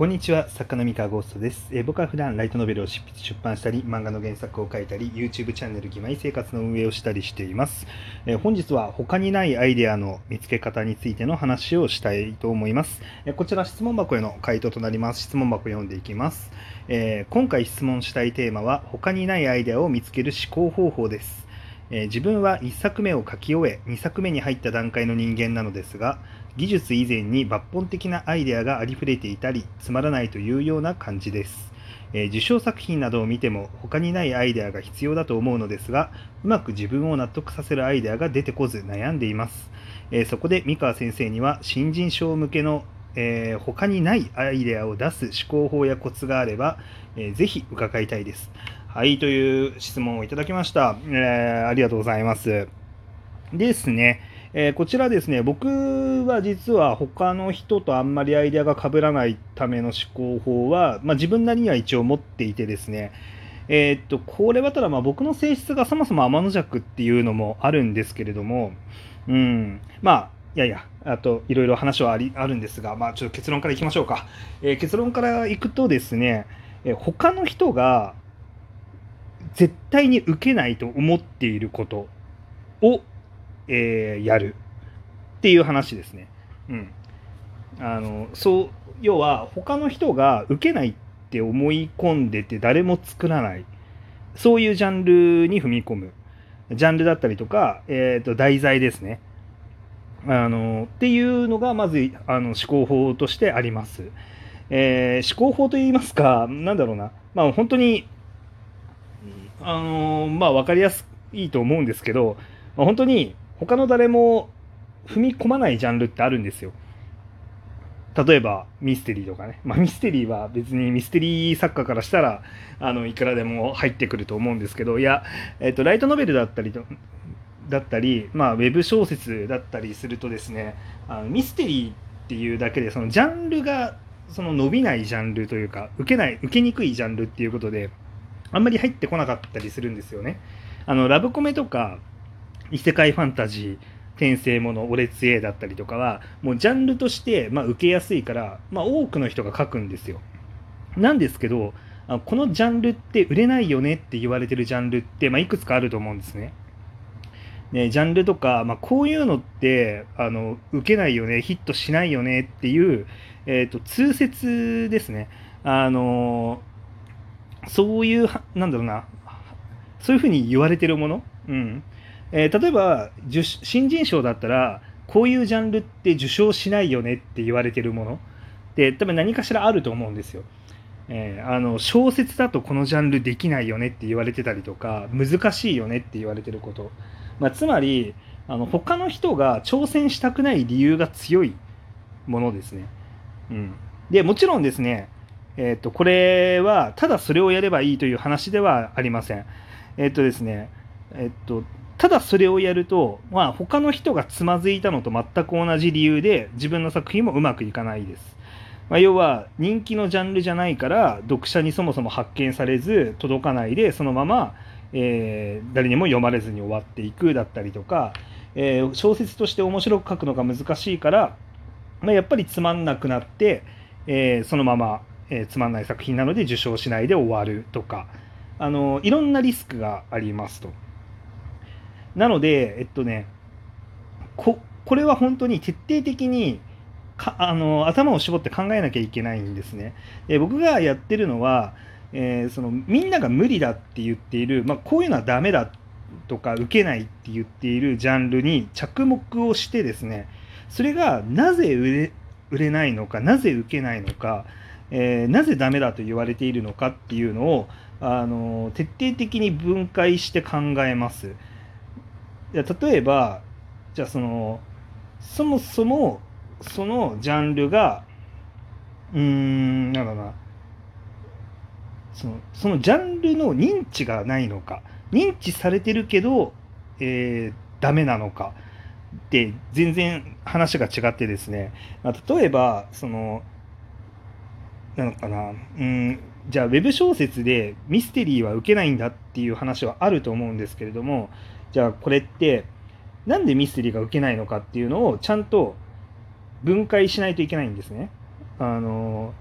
こんにちは、作家の三河ゴーストです、えー、僕は普段ライトノベルを執筆出版したり、漫画の原作を書いたり、YouTube チャンネル義妹生活の運営をしたりしています。えー、本日は他にないアイデアの見つけ方についての話をしたいと思います。えー、こちら質問箱への回答となります。質問箱読んでいきます。え今回質問したいテーマは、他にないアイデアを見つける思考方法です。え自分は1作目を書き終え2作目に入った段階の人間なのですが技術以前に抜本的なアイデアがありふれていたりつまらないというような感じです、えー、受賞作品などを見ても他にないアイデアが必要だと思うのですがうまく自分を納得させるアイデアが出てこず悩んでいます、えー、そこで三河先生には新人賞向けのえー、他にないアイデアを出す思考法やコツがあれば、えー、ぜひ伺いたいです。はい、という質問をいただきました。えー、ありがとうございます。ですね、えー、こちらですね、僕は実は他の人とあんまりアイデアが被らないための思考法は、まあ、自分なりには一応持っていてですね、えー、っと、これはただまあ僕の性質がそもそも天の弱っていうのもあるんですけれども、うん、まあ、いやいや、あといろいろ話はありあるんですが、まあ、ちょっと結論からいきましょうか。えー、結論からいくとですね、え他の人が絶対に受けないと思っていることを、えー、やるっていう話ですね。うん。あの、そう、要は他の人が受けないって思い込んでて誰も作らない。そういうジャンルに踏み込む。ジャンルだったりとか、えっ、ー、と、題材ですね。あの、っていうのがまず、あの、思考法としてあります。えー、思考法といいますか、なんだろうな。まあ本当にあの、まあ分かりやすいと思うんですけど、まあ、本当に他の誰も踏み込まないジャンルってあるんですよ。例えばミステリーとかね、まあ、ミステリーは別にミステリー作家からしたらあのいくらでも入ってくると思うんですけどいや、えーと、ライトノベルだったりとだったり、まあ、ウェブ小説だったりするとですねあのミステリーっていうだけでそのジャンルがその伸びないジャンルというか受けない受けにくいジャンルっていうことであんまり入ってこなかったりするんですよね。あのラブコメとか異世界ファンタジー転生もの、オレツエだったりとかは、もうジャンルとして、まあ、受けやすいから、まあ、多くの人が書くんですよ。なんですけど、このジャンルって売れないよねって言われてるジャンルって、まあ、いくつかあると思うんですね。ねジャンルとか、まあ、こういうのってあの受けないよね、ヒットしないよねっていう、えーと、通説ですね。あのそういう、なんだろうな、そういうふうに言われてるもの、うんえー、例えば新人賞だったら、こういうジャンルって受賞しないよねって言われてるもの？って多分何かしらあると思うんですよ。えー、あの小説だとこのジャンルできないよねって言われてたりとか難しいよねって言われてること、まあ、つまりあの他の人が挑戦したくない理由が強いものですね。うん、でもちろんですねえ、ー、と、これは、ただそれをやればいいという話ではありません。えっ、ー、とですね、えっ、ー、と、ただそれをやると、まあ、他の人がつまずいたのと全く同じ理由で、自分の作品もうまくいかないです。まあ、要は、人気のジャンルじゃないから、読者にそもそも発見されず、届かないで、そのまま、えー、誰にも読まれずに終わっていくだったりとか、えー、小説として面白く書くのが難しいから、まあ、やっぱりつまんなくなって、えー、そのままえ、つまんない作品なので受賞しないで終わるとかあのいろんなリスクがありますと。なので、えっとね、ここれは本当に徹底的にかあの頭を絞って考えなきゃいけないんですね。で僕がやってるのは、えー、そのみんなが無理だって言っている、まあ、こういうのはダメだとか受けないって言っているジャンルに着目をしてですねそれがなぜ売れ売れないのかなぜ受けないのかえー、なぜダメだと言われているのかっていうのをあの徹底的に分解して考えます。例えばじゃあそのそもそもそのジャンルがうーんなんだろうなそのそのジャンルの認知がないのか認知されてるけど、えー、ダメなのかって全然話が違ってですね、まあ、例えばそのなのかなうんじゃあウェブ小説でミステリーは受けないんだっていう話はあると思うんですけれどもじゃあこれってなんでミステリーが受けないのかっていうのをちゃんと分解しないといけないんですね。あの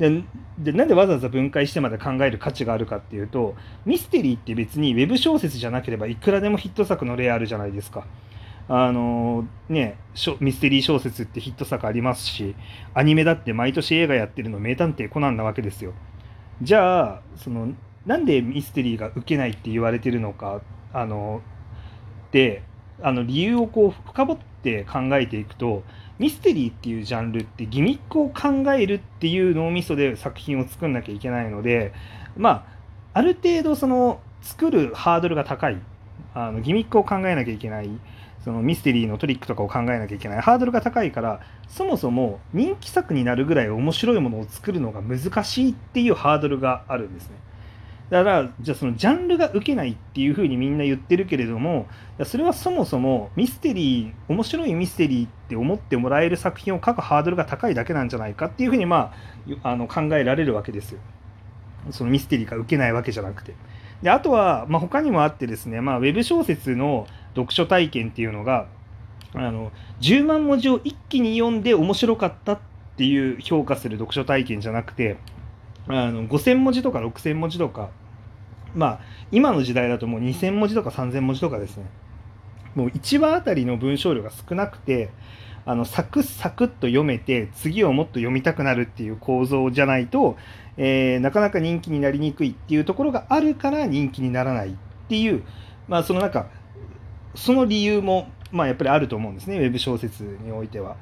ででなんでわざわざ分解してまで考える価値があるかっていうとミステリーって別にウェブ小説じゃなければいくらでもヒット作の例あるじゃないですか。あのね、ミステリー小説ってヒット作ありますしアニメだって毎年映画やってるの名探偵コナンなわけですよ。じゃあそのなんでミステリーが受けないって言われてるのかあのであの理由をこう深掘っって考えていくとミステリーっていうジャンルってギミックを考えるっていう脳みそで作品を作んなきゃいけないのでまあある程度その作るハードルが高い。あのギミックを考えなきゃいけない。そのミステリーのトリックとかを考えなきゃいけない。ハードルが高いからそもそも人気作になるぐらい面白いものを作るのが難しいっていうハードルがあるんですね。だからじゃあそのジャンルが受けないっていうふうにみんな言ってるけれどもそれはそもそもミステリー面白いミステリーって思ってもらえる作品を書くハードルが高いだけなんじゃないかっていうふうにまああの考えられるわけですよ。そのミステリーが受けないわけじゃなくて。であとは、まあ、他にもあってですね、まあ、ウェブ小説の読書体験っていうのがあの10万文字を一気に読んで面白かったっていう評価する読書体験じゃなくてあの5000文字とか6000文字とかまあ今の時代だともう2000文字とか3000文字とかですねもう1話あたりの文章量が少なくてあのサクサクっと読めて次をもっと読みたくなるっていう構造じゃないと、えー、なかなか人気になりにくいっていうところがあるから人気にならないっていうまあそのなんかその理由も、まあ、やっぱりあると思うんですねウェブ小説においては。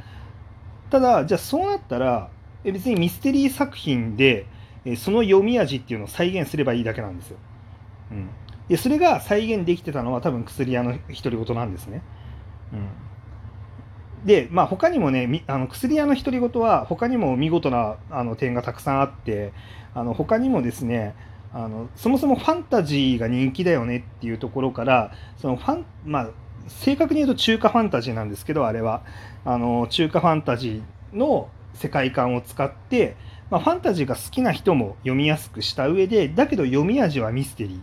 ただじゃあそうなったら別にミステリー作品でその読み味っていうのを再現すればいいだけなんですよ。うん、でそれが再現できてたのは多分薬屋の独り言なんですね。うん、でまあ他にもねあの薬屋の独り言は他にも見事なあの点がたくさんあってあの他にもですねあのそもそもファンタジーが人気だよねっていうところからそのファンまあ正確に言うと中華ファンタジーなんですけどあれは。あの中華ファンタジーの世界観を使って、まあ、ファンタジーが好きな人も読みやすくした上でだけど読み味はミステリー。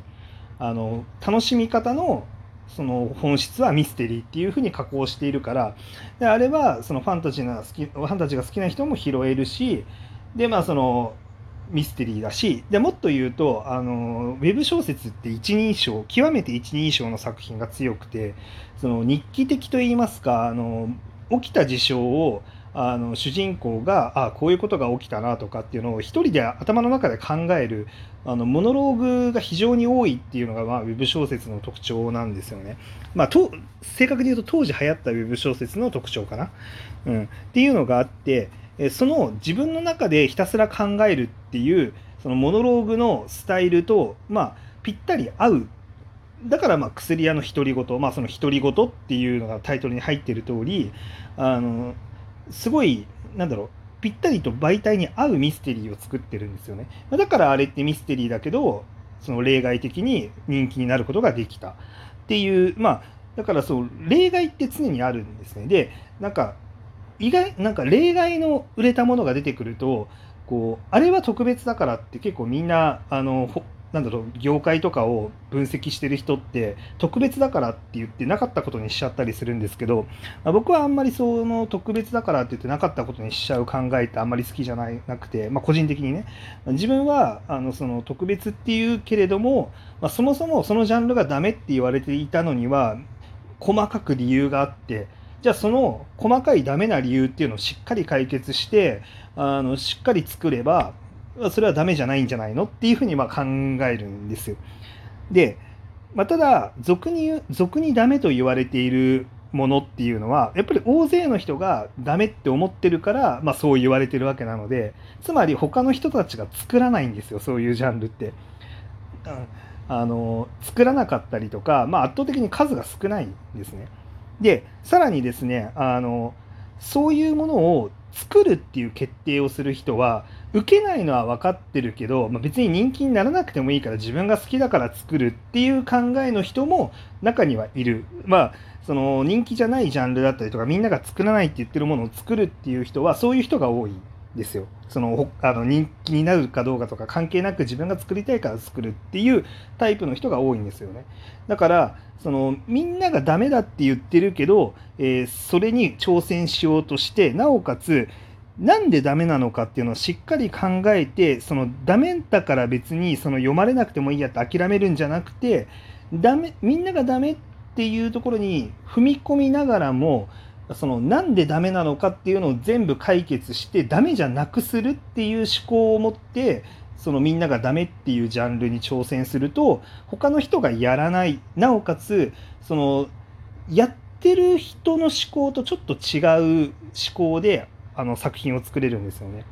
あの楽しみ方のその本質はミステリーっていうふうに加工しているからであればそのファンタジーが好きファンタジーが好きな人も拾えるしでまあそのミステリーだしでもっと言うとあのウェブ小説って一人称極めて一人称の作品が強くてその日記的といいますかあの起きた事象をあの主人公があこういうことが起きたなとかっていうのを一人で頭の中で考えるあのモノローグが非常に多いっていうのが、まあ、ウェブ小説の特徴なんですよね。まあ、と正確に言うと当時流行ったウェブ小説の特徴かな。うん、っていうのがあってその自分の中でひたすら考えるっていうそのモノローグのスタイルと、まあ、ぴったり合うだからまあ薬屋の独り言、まあ、その独り言っていうのがタイトルに入っている通りあのすごいなんだろうぴったりと媒体に合うミステリーを作ってるんですよね。だからあれってミステリーだけどその例外的に人気になることができた。っていうまあだからそう例外って常にあるんですね。でなんか意外なんか例外の売れたものが出てくるとこうあれは特別だからって結構みんなあのなんだろう業界とかを分析してる人って特別だからって言ってなかったことにしちゃったりするんですけど、まあ、僕はあんまりその特別だからって言ってなかったことにしちゃう考えってあんまり好きじゃないなくて、まあ、個人的にね。自分はあのその特別っていうけれども、まあ、そもそもそのジャンルがダメって言われていたのには細かく理由があってじゃあその細かいダメな理由っていうのをしっかり解決してあのしっかり作ればそれはダメじゃないんじゃないのっていうふうにま考えるんですよ。で、まあ、ただ俗に俗にダメと言われているものっていうのはやっぱり大勢の人がダメって思ってるから、まあ、そう言われてるわけなのでつまり他の人たちが作らないんですよそういうジャンルって。うん、あの作らなかったりとか、まあ、圧倒的に数が少ないんですね。でさらにですねあのそういうものを作るっていう決定をする人は受けないのは分かってるけど、まあ、別に人気にならなくてもいいから自分が好きだから作るっていう考えの人も中にはいる。まあその人気じゃないジャンルだったりとかみんなが作らないって言ってるものを作るっていう人はそういう人が多いですよ。そのあの人気になるかどうかとか関係なく自分が作りたいから作るっていうタイプの人が多いんですよね。だからそのみんながダメだって言ってるけど、えー、それに挑戦しようとしてなおかつなんでダメなのかっていうのをしっかり考えてそのダメだから別にその読まれなくてもいいやって諦めるんじゃなくてダメみんながダメっていうところに踏み込みながらもそのなんでダメなのかっていうのを全部解決してダメじゃなくするっていう思考を持ってそのみんながダメっていうジャンルに挑戦すると他の人がやらない。なおかつそのやってる人の思考とちょっと違う思考であの作品を作れるんですよね。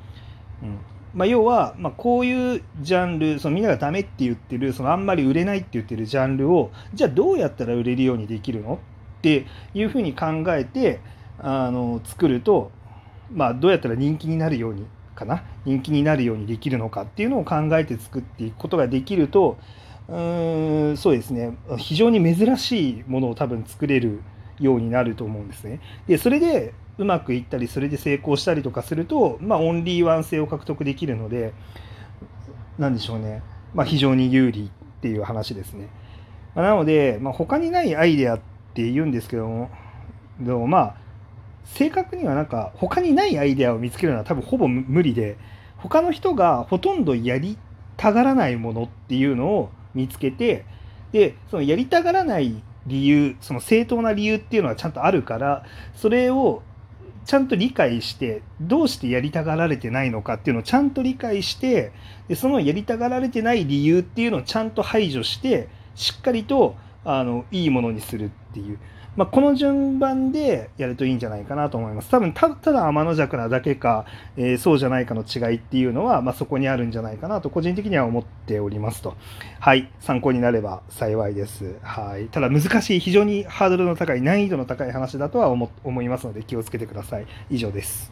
うん。まあ、要は、まあ、こういうジャンルそのみんながダメって言ってるそのあんまり売れないって言ってるジャンルをじゃあどうやったら売れるようにできるの？っていうふうに考えてあの作ると、まあ、どうやったら人気になるようにかな？人気になるようにできるのかっていうのを考えて作っていくことができるとうーんそうですね非常に珍しいものを多分作れるようになると思うんですね。でそれでうまくいったりそれで成功したりとかすると、まあ、オンリーワン性を獲得できるので何でしょうね、まあ、非常に有利っていう話ですね。まあ、なので、まあ、他にないアイデアってって言うんですけども。でもまあ正確にはなんか他にないアイデアを見つけるのは多分ほぼ無理で他の人がほとんどやりたがらないものっていうのを見つけてでそのやりたがらない理由その正当な理由っていうのはちゃんとあるからそれをちゃんと理解してどうしてやりたがられてないのかっていうのをちゃんと理解してでそのやりたがられてない理由っていうのをちゃんと排除してしっかりとあのいいものにするっていう、まあ、この順番でやるといいんじゃないかなと思います。多分たただ天の弱なだけか、えー、そうじゃないかの違いっていうのは、まあ、そこにあるんじゃないかなと個人的には思っておりますと。はい。参考になれば幸いです。はい。ただ難しい非常にハードルの高い難易度の高い話だとは思思いますので気をつけてください。以上です。